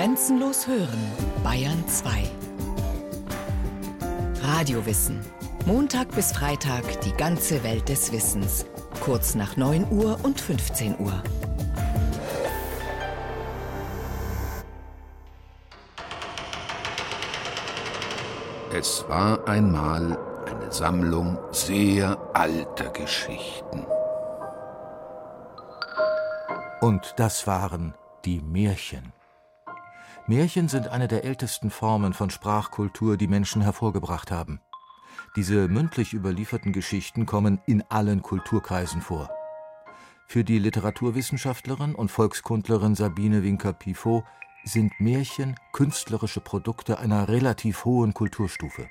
Grenzenlos hören, Bayern 2. Radiowissen. Montag bis Freitag die ganze Welt des Wissens. Kurz nach 9 Uhr und 15 Uhr. Es war einmal eine Sammlung sehr alter Geschichten. Und das waren die Märchen. Märchen sind eine der ältesten Formen von Sprachkultur, die Menschen hervorgebracht haben. Diese mündlich überlieferten Geschichten kommen in allen Kulturkreisen vor. Für die Literaturwissenschaftlerin und Volkskundlerin Sabine Winker-Pifot sind Märchen künstlerische Produkte einer relativ hohen Kulturstufe.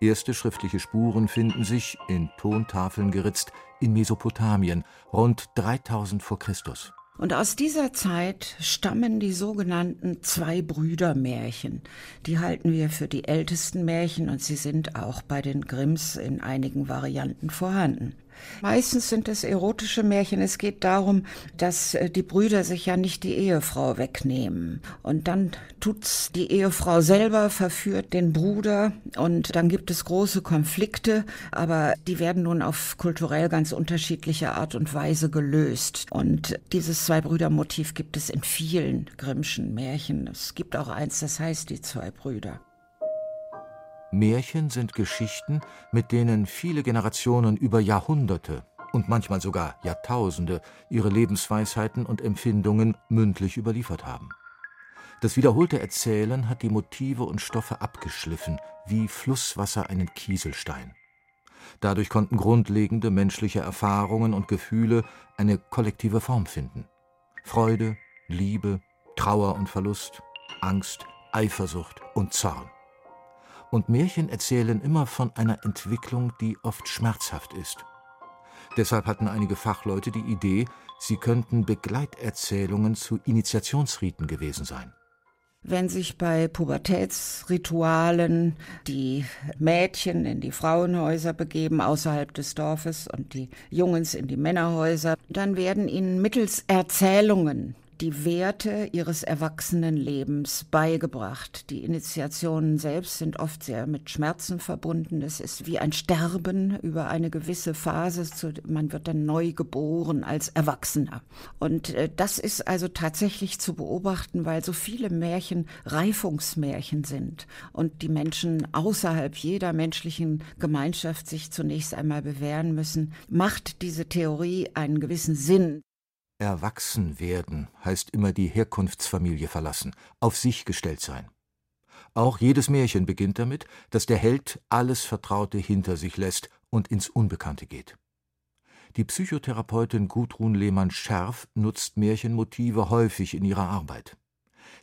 Erste schriftliche Spuren finden sich, in Tontafeln geritzt, in Mesopotamien, rund 3000 vor Christus. Und aus dieser Zeit stammen die sogenannten Zwei-Brüder-Märchen. Die halten wir für die ältesten Märchen und sie sind auch bei den Grimms in einigen Varianten vorhanden. Meistens sind es erotische Märchen. Es geht darum, dass äh, die Brüder sich ja nicht die Ehefrau wegnehmen. Und dann tut's die Ehefrau selber, verführt den Bruder und dann gibt es große Konflikte, aber die werden nun auf kulturell ganz unterschiedliche Art und Weise gelöst. Und dieses Zwei-Brüder-Motiv gibt es in vielen Grimmschen Märchen. Es gibt auch eins, das heißt die zwei Brüder. Märchen sind Geschichten, mit denen viele Generationen über Jahrhunderte und manchmal sogar Jahrtausende ihre Lebensweisheiten und Empfindungen mündlich überliefert haben. Das wiederholte Erzählen hat die Motive und Stoffe abgeschliffen, wie Flusswasser einen Kieselstein. Dadurch konnten grundlegende menschliche Erfahrungen und Gefühle eine kollektive Form finden. Freude, Liebe, Trauer und Verlust, Angst, Eifersucht und Zorn und Märchen erzählen immer von einer Entwicklung, die oft schmerzhaft ist. Deshalb hatten einige Fachleute die Idee, sie könnten Begleiterzählungen zu Initiationsriten gewesen sein. Wenn sich bei Pubertätsritualen die Mädchen in die Frauenhäuser begeben außerhalb des Dorfes und die Jungens in die Männerhäuser, dann werden ihnen mittels Erzählungen die Werte ihres Erwachsenenlebens beigebracht. Die Initiationen selbst sind oft sehr mit Schmerzen verbunden. Es ist wie ein Sterben über eine gewisse Phase. Man wird dann neu geboren als Erwachsener. Und äh, das ist also tatsächlich zu beobachten, weil so viele Märchen Reifungsmärchen sind und die Menschen außerhalb jeder menschlichen Gemeinschaft sich zunächst einmal bewähren müssen, macht diese Theorie einen gewissen Sinn. Erwachsen werden heißt immer die Herkunftsfamilie verlassen, auf sich gestellt sein. Auch jedes Märchen beginnt damit, dass der Held alles Vertraute hinter sich lässt und ins Unbekannte geht. Die Psychotherapeutin Gudrun Lehmann-Scherf nutzt Märchenmotive häufig in ihrer Arbeit.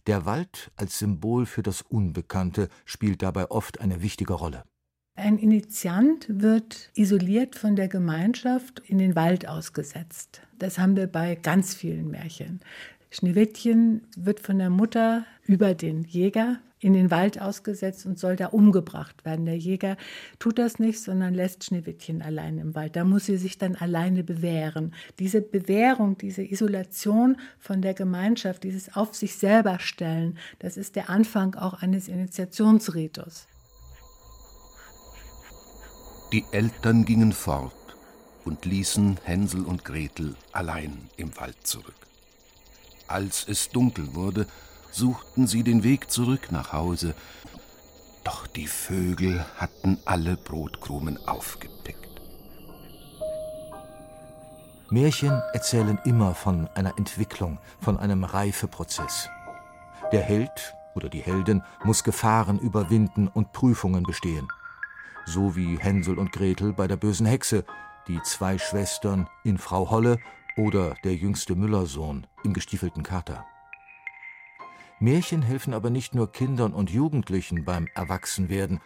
Der Wald als Symbol für das Unbekannte spielt dabei oft eine wichtige Rolle. Ein Initiant wird isoliert von der Gemeinschaft in den Wald ausgesetzt. Das haben wir bei ganz vielen Märchen. Schneewittchen wird von der Mutter über den Jäger in den Wald ausgesetzt und soll da umgebracht werden. Der Jäger tut das nicht, sondern lässt Schneewittchen allein im Wald. Da muss sie sich dann alleine bewähren. Diese Bewährung, diese Isolation von der Gemeinschaft, dieses auf sich selber stellen, das ist der Anfang auch eines Initiationsritus. Die Eltern gingen fort und ließen Hänsel und Gretel allein im Wald zurück. Als es dunkel wurde, suchten sie den Weg zurück nach Hause, doch die Vögel hatten alle Brotkrumen aufgepickt. Märchen erzählen immer von einer Entwicklung, von einem Reifeprozess. Der Held oder die Heldin muss Gefahren überwinden und Prüfungen bestehen so wie Hänsel und Gretel bei der bösen Hexe, die zwei Schwestern in Frau Holle oder der jüngste Müllersohn im gestiefelten Kater. Märchen helfen aber nicht nur Kindern und Jugendlichen beim Erwachsenwerden,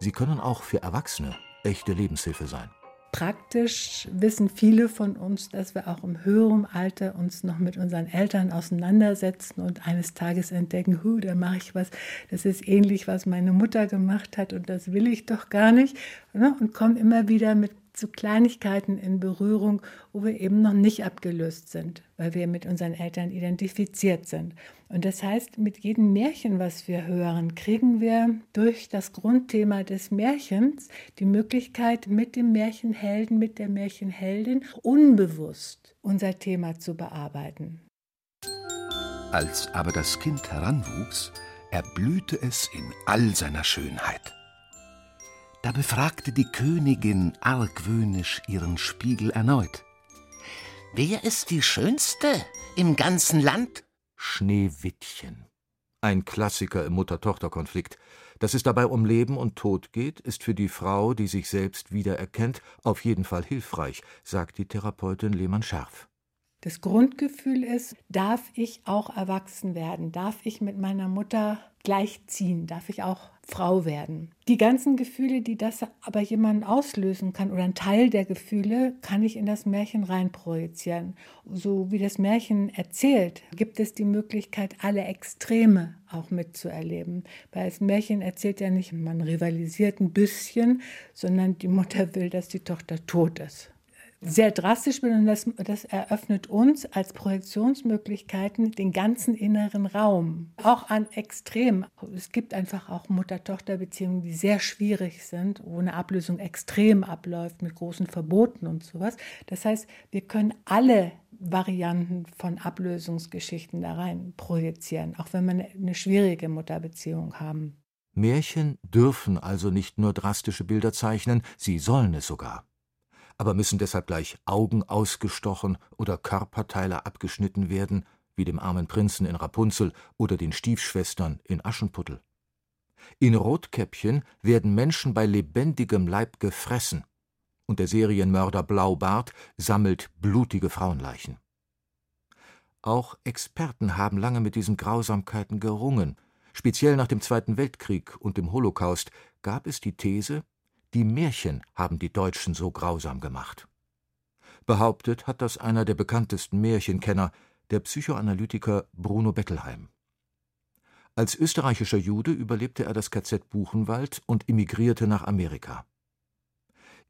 sie können auch für Erwachsene echte Lebenshilfe sein. Praktisch wissen viele von uns, dass wir auch im höheren Alter uns noch mit unseren Eltern auseinandersetzen und eines Tages entdecken, hu, da mache ich was, das ist ähnlich, was meine Mutter gemacht hat und das will ich doch gar nicht. Ne? Und kommen immer wieder mit zu Kleinigkeiten in Berührung, wo wir eben noch nicht abgelöst sind, weil wir mit unseren Eltern identifiziert sind. Und das heißt, mit jedem Märchen, was wir hören, kriegen wir durch das Grundthema des Märchens die Möglichkeit, mit dem Märchenhelden, mit der Märchenheldin unbewusst unser Thema zu bearbeiten. Als aber das Kind heranwuchs, erblühte es in all seiner Schönheit. Da befragte die Königin argwöhnisch ihren Spiegel erneut. Wer ist die Schönste im ganzen Land? Schneewittchen. Ein Klassiker im Mutter-Tochter-Konflikt. Dass es dabei um Leben und Tod geht, ist für die Frau, die sich selbst wiedererkennt, auf jeden Fall hilfreich, sagt die Therapeutin Lehmann Scharf. Das Grundgefühl ist, darf ich auch erwachsen werden? Darf ich mit meiner Mutter gleichziehen? Darf ich auch Frau werden? Die ganzen Gefühle, die das aber jemanden auslösen kann oder ein Teil der Gefühle, kann ich in das Märchen reinprojizieren. So wie das Märchen erzählt, gibt es die Möglichkeit, alle Extreme auch mitzuerleben. Weil das Märchen erzählt ja nicht, man rivalisiert ein bisschen, sondern die Mutter will, dass die Tochter tot ist sehr drastisch bin und das, das eröffnet uns als Projektionsmöglichkeiten den ganzen inneren Raum, auch an Extrem. Es gibt einfach auch Mutter-Tochter-Beziehungen, die sehr schwierig sind, wo eine Ablösung extrem abläuft mit großen Verboten und sowas. Das heißt, wir können alle Varianten von Ablösungsgeschichten da rein projizieren, auch wenn wir eine schwierige Mutterbeziehung haben. Märchen dürfen also nicht nur drastische Bilder zeichnen, sie sollen es sogar aber müssen deshalb gleich Augen ausgestochen oder Körperteile abgeschnitten werden, wie dem armen Prinzen in Rapunzel oder den Stiefschwestern in Aschenputtel. In Rotkäppchen werden Menschen bei lebendigem Leib gefressen, und der Serienmörder Blaubart sammelt blutige Frauenleichen. Auch Experten haben lange mit diesen Grausamkeiten gerungen. Speziell nach dem Zweiten Weltkrieg und dem Holocaust gab es die These, die Märchen haben die Deutschen so grausam gemacht. Behauptet hat das einer der bekanntesten Märchenkenner, der Psychoanalytiker Bruno Bettelheim. Als österreichischer Jude überlebte er das KZ Buchenwald und emigrierte nach Amerika.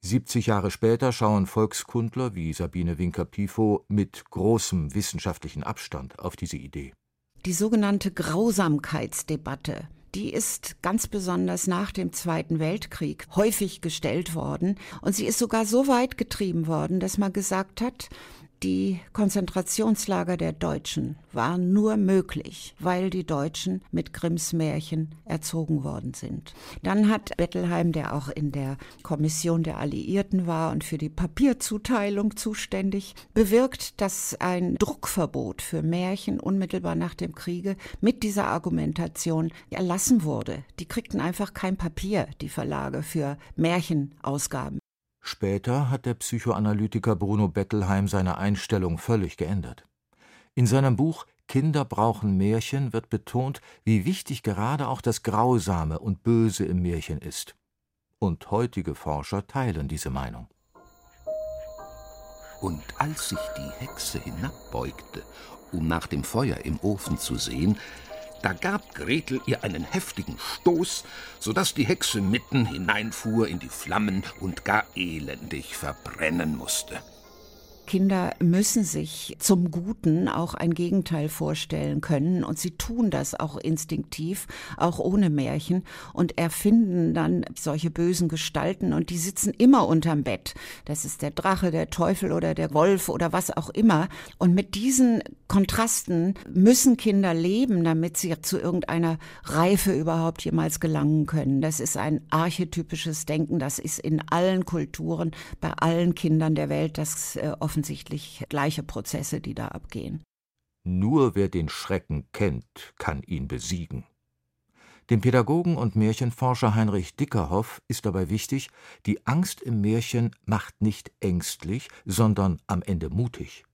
70 Jahre später schauen Volkskundler wie Sabine Winker-Pifo mit großem wissenschaftlichen Abstand auf diese Idee. Die sogenannte Grausamkeitsdebatte die ist ganz besonders nach dem Zweiten Weltkrieg häufig gestellt worden. Und sie ist sogar so weit getrieben worden, dass man gesagt hat, die Konzentrationslager der Deutschen waren nur möglich, weil die Deutschen mit Grimms Märchen erzogen worden sind. Dann hat Bettelheim, der auch in der Kommission der Alliierten war und für die Papierzuteilung zuständig, bewirkt, dass ein Druckverbot für Märchen unmittelbar nach dem Kriege mit dieser Argumentation erlassen wurde. Die kriegten einfach kein Papier, die Verlage, für Märchenausgaben. Später hat der Psychoanalytiker Bruno Bettelheim seine Einstellung völlig geändert. In seinem Buch Kinder brauchen Märchen wird betont, wie wichtig gerade auch das Grausame und Böse im Märchen ist. Und heutige Forscher teilen diese Meinung. Und als sich die Hexe hinabbeugte, um nach dem Feuer im Ofen zu sehen, da gab Gretel ihr einen heftigen Stoß, so dass die Hexe mitten hineinfuhr in die Flammen und gar elendig verbrennen musste. Kinder müssen sich zum Guten auch ein Gegenteil vorstellen können und sie tun das auch instinktiv, auch ohne Märchen und erfinden dann solche bösen Gestalten und die sitzen immer unterm Bett. Das ist der Drache, der Teufel oder der Wolf oder was auch immer. Und mit diesen Kontrasten müssen Kinder leben, damit sie zu irgendeiner Reife überhaupt jemals gelangen können. Das ist ein archetypisches Denken, das ist in allen Kulturen, bei allen Kindern der Welt das äh, offensichtlich gleiche Prozesse, die da abgehen. Nur wer den Schrecken kennt, kann ihn besiegen. Dem Pädagogen und Märchenforscher Heinrich Dickerhoff ist dabei wichtig, die Angst im Märchen macht nicht ängstlich, sondern am Ende mutig.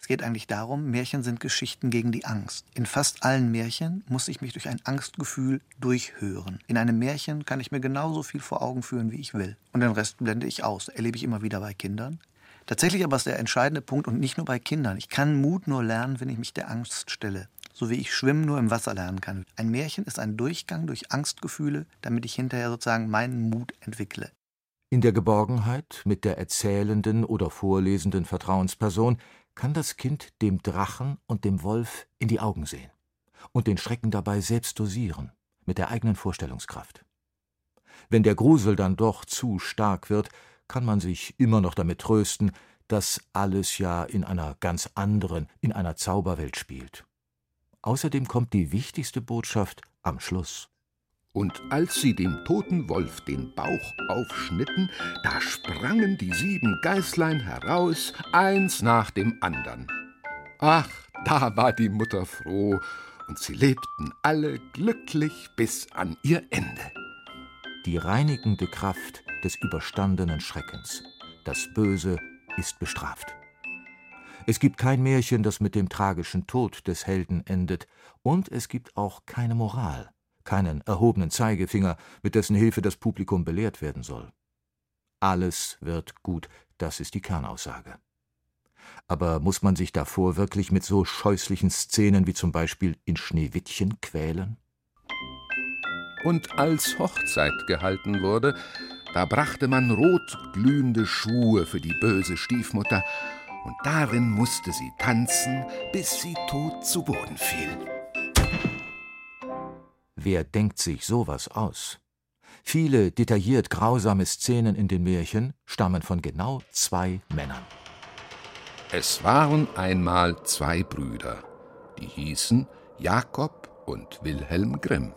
Es geht eigentlich darum, Märchen sind Geschichten gegen die Angst. In fast allen Märchen muss ich mich durch ein Angstgefühl durchhören. In einem Märchen kann ich mir genauso viel vor Augen führen, wie ich will. Und den Rest blende ich aus. Erlebe ich immer wieder bei Kindern. Tatsächlich aber ist der entscheidende Punkt und nicht nur bei Kindern. Ich kann Mut nur lernen, wenn ich mich der Angst stelle. So wie ich Schwimmen nur im Wasser lernen kann. Ein Märchen ist ein Durchgang durch Angstgefühle, damit ich hinterher sozusagen meinen Mut entwickle. In der Geborgenheit mit der erzählenden oder vorlesenden Vertrauensperson kann das Kind dem Drachen und dem Wolf in die Augen sehen und den Schrecken dabei selbst dosieren, mit der eigenen Vorstellungskraft. Wenn der Grusel dann doch zu stark wird, kann man sich immer noch damit trösten, dass alles ja in einer ganz anderen, in einer Zauberwelt spielt. Außerdem kommt die wichtigste Botschaft am Schluss. Und als sie dem toten Wolf den Bauch aufschnitten, da sprangen die sieben Geißlein heraus, eins nach dem andern. Ach, da war die Mutter froh, und sie lebten alle glücklich bis an ihr Ende. Die reinigende Kraft des überstandenen Schreckens. Das Böse ist bestraft. Es gibt kein Märchen, das mit dem tragischen Tod des Helden endet, und es gibt auch keine Moral, keinen erhobenen Zeigefinger, mit dessen Hilfe das Publikum belehrt werden soll. Alles wird gut, das ist die Kernaussage. Aber muss man sich davor wirklich mit so scheußlichen Szenen wie zum Beispiel in Schneewittchen quälen? Und als Hochzeit gehalten wurde, da brachte man rotglühende Schuhe für die böse Stiefmutter, und darin musste sie tanzen, bis sie tot zu Boden fiel. Wer denkt sich sowas aus? Viele detailliert grausame Szenen in den Märchen stammen von genau zwei Männern. Es waren einmal zwei Brüder, die hießen Jakob und Wilhelm Grimm.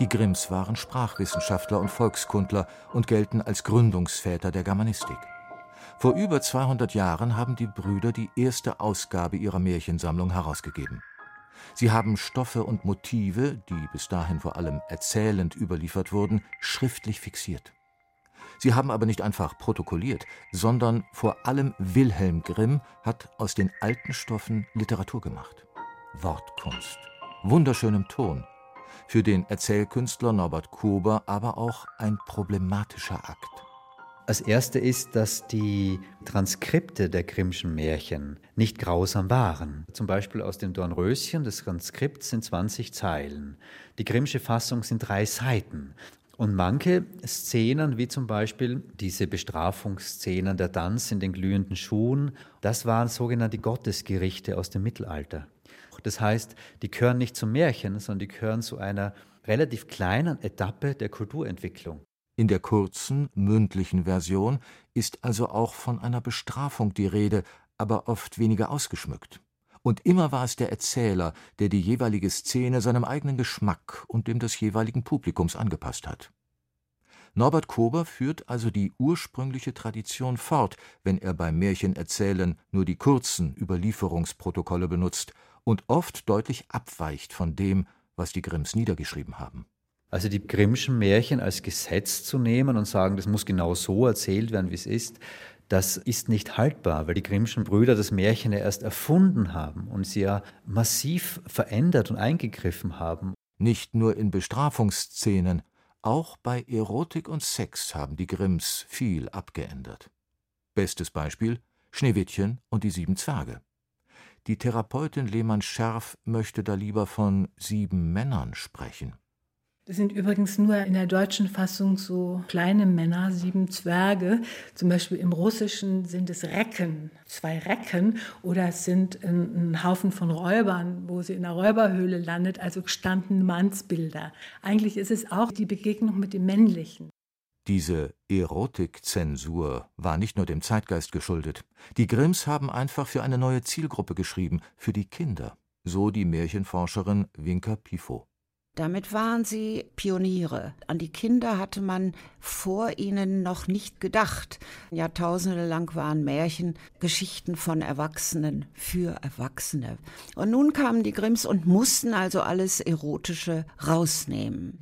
Die Grimms waren Sprachwissenschaftler und Volkskundler und gelten als Gründungsväter der Germanistik. Vor über 200 Jahren haben die Brüder die erste Ausgabe ihrer Märchensammlung herausgegeben. Sie haben Stoffe und Motive, die bis dahin vor allem erzählend überliefert wurden, schriftlich fixiert. Sie haben aber nicht einfach protokolliert, sondern vor allem Wilhelm Grimm hat aus den alten Stoffen Literatur gemacht. Wortkunst, wunderschönem Ton, für den Erzählkünstler Norbert Kober aber auch ein problematischer Akt. Das erste ist, dass die Transkripte der Grimmschen Märchen nicht grausam waren. Zum Beispiel aus dem Dornröschen, das Transkript sind 20 Zeilen. Die Grimmsche Fassung sind drei Seiten. Und manche Szenen, wie zum Beispiel diese Bestrafungsszenen, der Tanz in den glühenden Schuhen, das waren sogenannte Gottesgerichte aus dem Mittelalter. Das heißt, die gehören nicht zum Märchen, sondern die gehören zu einer relativ kleinen Etappe der Kulturentwicklung. In der kurzen, mündlichen Version ist also auch von einer Bestrafung die Rede, aber oft weniger ausgeschmückt. Und immer war es der Erzähler, der die jeweilige Szene seinem eigenen Geschmack und dem des jeweiligen Publikums angepasst hat. Norbert Kober führt also die ursprüngliche Tradition fort, wenn er beim Märchenerzählen nur die kurzen Überlieferungsprotokolle benutzt und oft deutlich abweicht von dem, was die Grimms niedergeschrieben haben. Also die Grimmschen Märchen als Gesetz zu nehmen und sagen, das muss genau so erzählt werden, wie es ist, das ist nicht haltbar, weil die Grimmschen Brüder das Märchen ja erst erfunden haben und sie ja massiv verändert und eingegriffen haben. Nicht nur in Bestrafungsszenen, auch bei Erotik und Sex haben die Grimms viel abgeändert. Bestes Beispiel Schneewittchen und die sieben Zwerge. Die Therapeutin Lehmann Scherf möchte da lieber von sieben Männern sprechen. Das sind übrigens nur in der deutschen Fassung so kleine Männer, sieben Zwerge. Zum Beispiel im Russischen sind es Recken, zwei Recken, oder es sind ein, ein Haufen von Räubern, wo sie in der Räuberhöhle landet, also gestandene Mannsbilder. Eigentlich ist es auch die Begegnung mit dem Männlichen. Diese Erotikzensur war nicht nur dem Zeitgeist geschuldet. Die Grimms haben einfach für eine neue Zielgruppe geschrieben, für die Kinder, so die Märchenforscherin Winker Pifo. Damit waren sie Pioniere. An die Kinder hatte man vor ihnen noch nicht gedacht. Jahrtausende lang waren Märchen Geschichten von Erwachsenen für Erwachsene. Und nun kamen die Grimms und mussten also alles Erotische rausnehmen.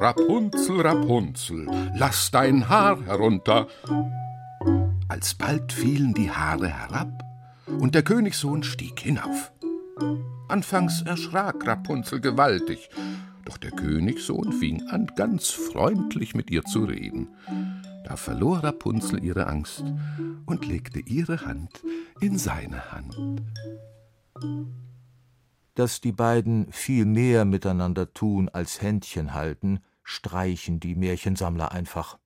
Rapunzel, Rapunzel, lass dein Haar herunter. Alsbald fielen die Haare herab und der Königssohn stieg hinauf. Anfangs erschrak Rapunzel gewaltig, doch der Königssohn fing an, ganz freundlich mit ihr zu reden. Da verlor Rapunzel ihre Angst und legte ihre Hand in seine Hand. Dass die beiden viel mehr miteinander tun als Händchen halten, streichen die Märchensammler einfach.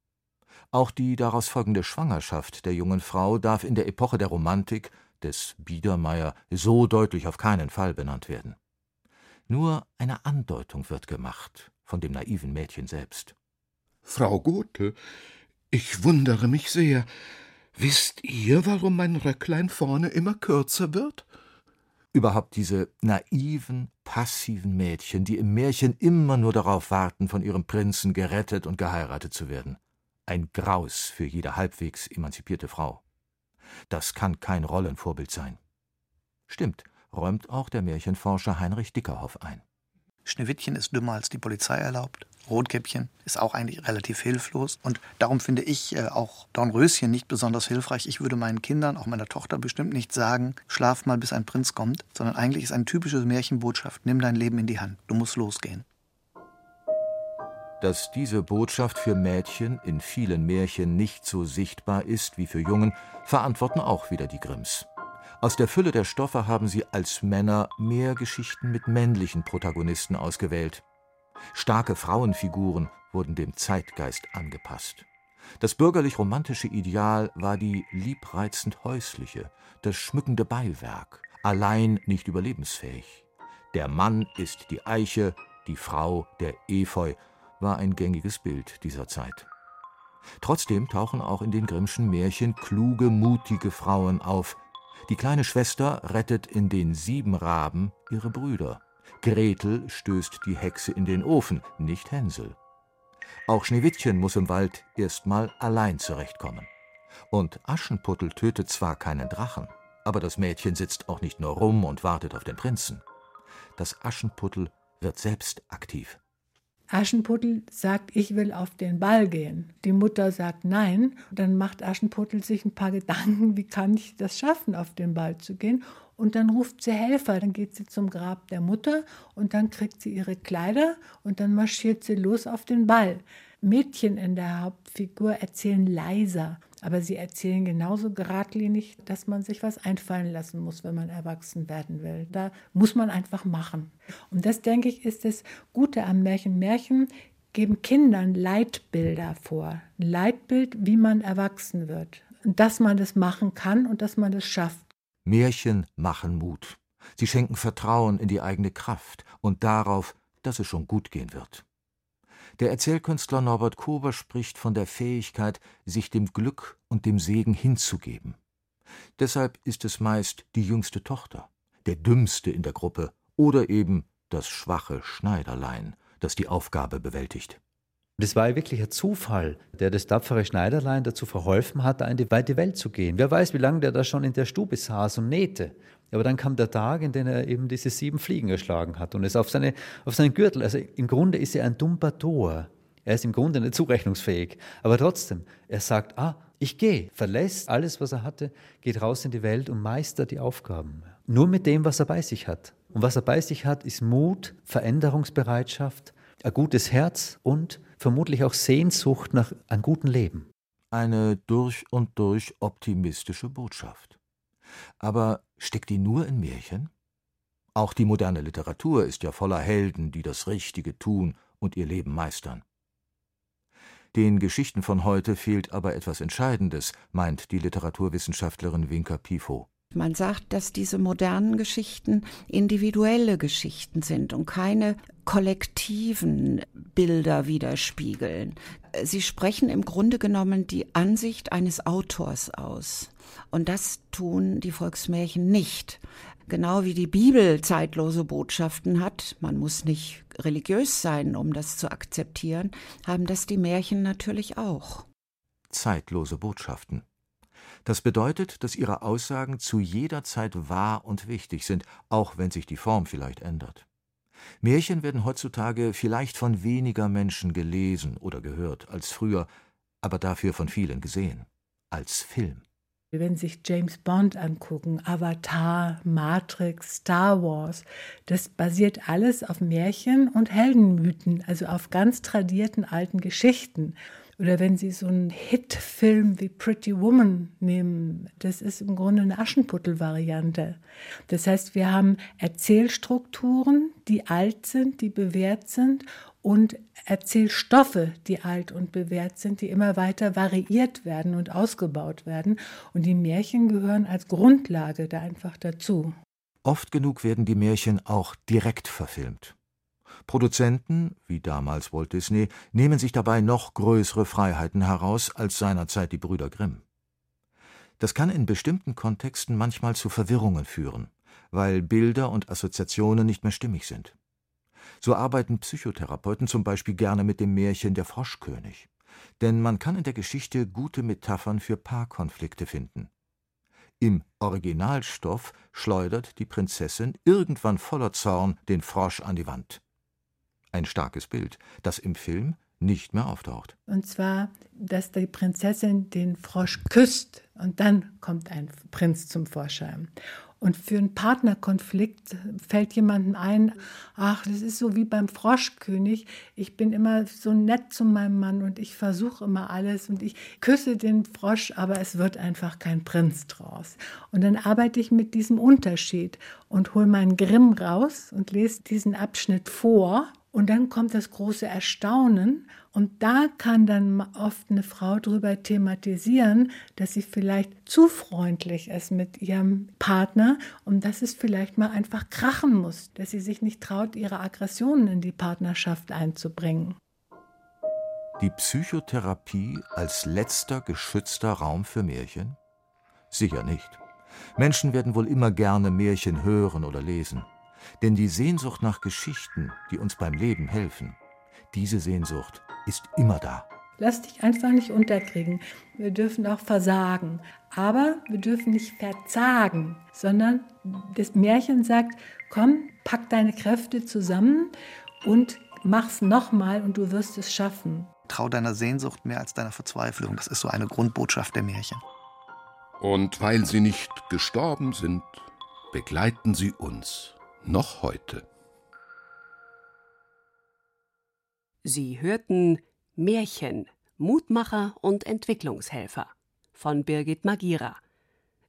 Auch die daraus folgende Schwangerschaft der jungen Frau darf in der Epoche der Romantik des Biedermeier so deutlich auf keinen Fall benannt werden. Nur eine Andeutung wird gemacht von dem naiven Mädchen selbst. Frau Gothe, ich wundere mich sehr. Wisst ihr, warum mein Röcklein vorne immer kürzer wird? Überhaupt diese naiven, passiven Mädchen, die im Märchen immer nur darauf warten, von ihrem Prinzen gerettet und geheiratet zu werden. Ein Graus für jede halbwegs emanzipierte Frau. Das kann kein Rollenvorbild sein. Stimmt, räumt auch der Märchenforscher Heinrich Dickerhoff ein. Schneewittchen ist dümmer als die Polizei erlaubt. Rotkäppchen ist auch eigentlich relativ hilflos. Und darum finde ich äh, auch Dornröschen nicht besonders hilfreich. Ich würde meinen Kindern, auch meiner Tochter bestimmt nicht sagen, schlaf mal, bis ein Prinz kommt, sondern eigentlich ist eine typische Märchenbotschaft, nimm dein Leben in die Hand, du musst losgehen. Dass diese Botschaft für Mädchen in vielen Märchen nicht so sichtbar ist wie für Jungen, verantworten auch wieder die Grimms. Aus der Fülle der Stoffe haben sie als Männer mehr Geschichten mit männlichen Protagonisten ausgewählt. Starke Frauenfiguren wurden dem Zeitgeist angepasst. Das bürgerlich-romantische Ideal war die liebreizend häusliche, das schmückende Beiwerk, allein nicht überlebensfähig. Der Mann ist die Eiche, die Frau der Efeu, war ein gängiges Bild dieser Zeit. Trotzdem tauchen auch in den Grimmschen Märchen kluge, mutige Frauen auf. Die kleine Schwester rettet in den sieben Raben ihre Brüder. Gretel stößt die Hexe in den Ofen, nicht Hänsel. Auch Schneewittchen muss im Wald erstmal allein zurechtkommen. Und Aschenputtel tötet zwar keinen Drachen, aber das Mädchen sitzt auch nicht nur rum und wartet auf den Prinzen. Das Aschenputtel wird selbst aktiv. Aschenputtel sagt, ich will auf den Ball gehen. Die Mutter sagt nein. Und dann macht Aschenputtel sich ein paar Gedanken, wie kann ich das schaffen, auf den Ball zu gehen. Und dann ruft sie Helfer, dann geht sie zum Grab der Mutter und dann kriegt sie ihre Kleider und dann marschiert sie los auf den Ball. Mädchen in der Hauptfigur erzählen leiser, aber sie erzählen genauso geradlinig, dass man sich was einfallen lassen muss, wenn man erwachsen werden will. Da muss man einfach machen. Und das, denke ich, ist das Gute am Märchen. Märchen geben Kindern Leitbilder vor. Ein Leitbild, wie man erwachsen wird. Und dass man das machen kann und dass man das schafft. Märchen machen Mut. Sie schenken Vertrauen in die eigene Kraft und darauf, dass es schon gut gehen wird. Der Erzählkünstler Norbert Kober spricht von der Fähigkeit, sich dem Glück und dem Segen hinzugeben. Deshalb ist es meist die jüngste Tochter, der dümmste in der Gruppe oder eben das schwache Schneiderlein, das die Aufgabe bewältigt. Das war wirklich ein Zufall, der das tapfere Schneiderlein dazu verholfen hat, in die weite Welt zu gehen. Wer weiß, wie lange der da schon in der Stube saß und nähte. Aber dann kam der Tag, in dem er eben diese sieben Fliegen erschlagen hat und es auf, seine, auf seinen Gürtel. Also im Grunde ist er ein dumper Tor. Er ist im Grunde nicht zurechnungsfähig. Aber trotzdem, er sagt, ah, ich gehe, verlässt alles, was er hatte, geht raus in die Welt und meistert die Aufgaben. Nur mit dem, was er bei sich hat. Und was er bei sich hat, ist Mut, Veränderungsbereitschaft, ein gutes Herz und vermutlich auch Sehnsucht nach einem guten Leben. Eine durch und durch optimistische Botschaft. Aber steckt die nur in Märchen? Auch die moderne Literatur ist ja voller Helden, die das Richtige tun und ihr Leben meistern. Den Geschichten von heute fehlt aber etwas Entscheidendes, meint die Literaturwissenschaftlerin Winker Pifo. Man sagt, dass diese modernen Geschichten individuelle Geschichten sind und keine kollektiven Bilder widerspiegeln. Sie sprechen im Grunde genommen die Ansicht eines Autors aus. Und das tun die Volksmärchen nicht. Genau wie die Bibel zeitlose Botschaften hat, man muss nicht religiös sein, um das zu akzeptieren, haben das die Märchen natürlich auch. Zeitlose Botschaften. Das bedeutet, dass ihre Aussagen zu jeder Zeit wahr und wichtig sind, auch wenn sich die Form vielleicht ändert. Märchen werden heutzutage vielleicht von weniger Menschen gelesen oder gehört als früher, aber dafür von vielen gesehen, als Film. Wenn sich James Bond angucken, Avatar, Matrix, Star Wars, das basiert alles auf Märchen und Heldenmythen, also auf ganz tradierten alten Geschichten. Oder wenn Sie so einen Hitfilm wie Pretty Woman nehmen, das ist im Grunde eine Aschenputtel-Variante. Das heißt, wir haben Erzählstrukturen, die alt sind, die bewährt sind und Erzählstoffe, die alt und bewährt sind, die immer weiter variiert werden und ausgebaut werden. Und die Märchen gehören als Grundlage da einfach dazu. Oft genug werden die Märchen auch direkt verfilmt. Produzenten, wie damals Walt Disney, nehmen sich dabei noch größere Freiheiten heraus als seinerzeit die Brüder Grimm. Das kann in bestimmten Kontexten manchmal zu Verwirrungen führen, weil Bilder und Assoziationen nicht mehr stimmig sind. So arbeiten Psychotherapeuten zum Beispiel gerne mit dem Märchen Der Froschkönig, denn man kann in der Geschichte gute Metaphern für Paarkonflikte finden. Im Originalstoff schleudert die Prinzessin irgendwann voller Zorn den Frosch an die Wand. Ein starkes Bild, das im Film nicht mehr auftaucht. Und zwar, dass die Prinzessin den Frosch küsst und dann kommt ein Prinz zum Vorschein. Und für einen Partnerkonflikt fällt jemandem ein, ach, das ist so wie beim Froschkönig. Ich bin immer so nett zu meinem Mann und ich versuche immer alles und ich küsse den Frosch, aber es wird einfach kein Prinz draus. Und dann arbeite ich mit diesem Unterschied und hole meinen Grimm raus und lese diesen Abschnitt vor und dann kommt das große Erstaunen und da kann dann oft eine Frau darüber thematisieren, dass sie vielleicht zu freundlich ist mit ihrem Partner und dass es vielleicht mal einfach krachen muss, dass sie sich nicht traut, ihre Aggressionen in die Partnerschaft einzubringen. Die Psychotherapie als letzter geschützter Raum für Märchen? Sicher nicht. Menschen werden wohl immer gerne Märchen hören oder lesen. Denn die Sehnsucht nach Geschichten, die uns beim Leben helfen, diese Sehnsucht ist immer da. Lass dich einfach nicht unterkriegen. Wir dürfen auch versagen. Aber wir dürfen nicht verzagen, sondern das Märchen sagt, komm, pack deine Kräfte zusammen und mach's nochmal und du wirst es schaffen. Trau deiner Sehnsucht mehr als deiner Verzweiflung. Das ist so eine Grundbotschaft der Märchen. Und weil sie nicht gestorben sind, begleiten sie uns noch heute. Sie hörten Märchen, Mutmacher und Entwicklungshelfer von Birgit Magira.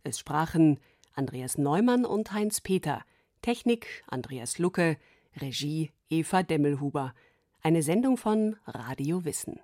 Es sprachen Andreas Neumann und Heinz Peter, Technik Andreas Lucke, Regie Eva Demmelhuber. Eine Sendung von Radio Wissen.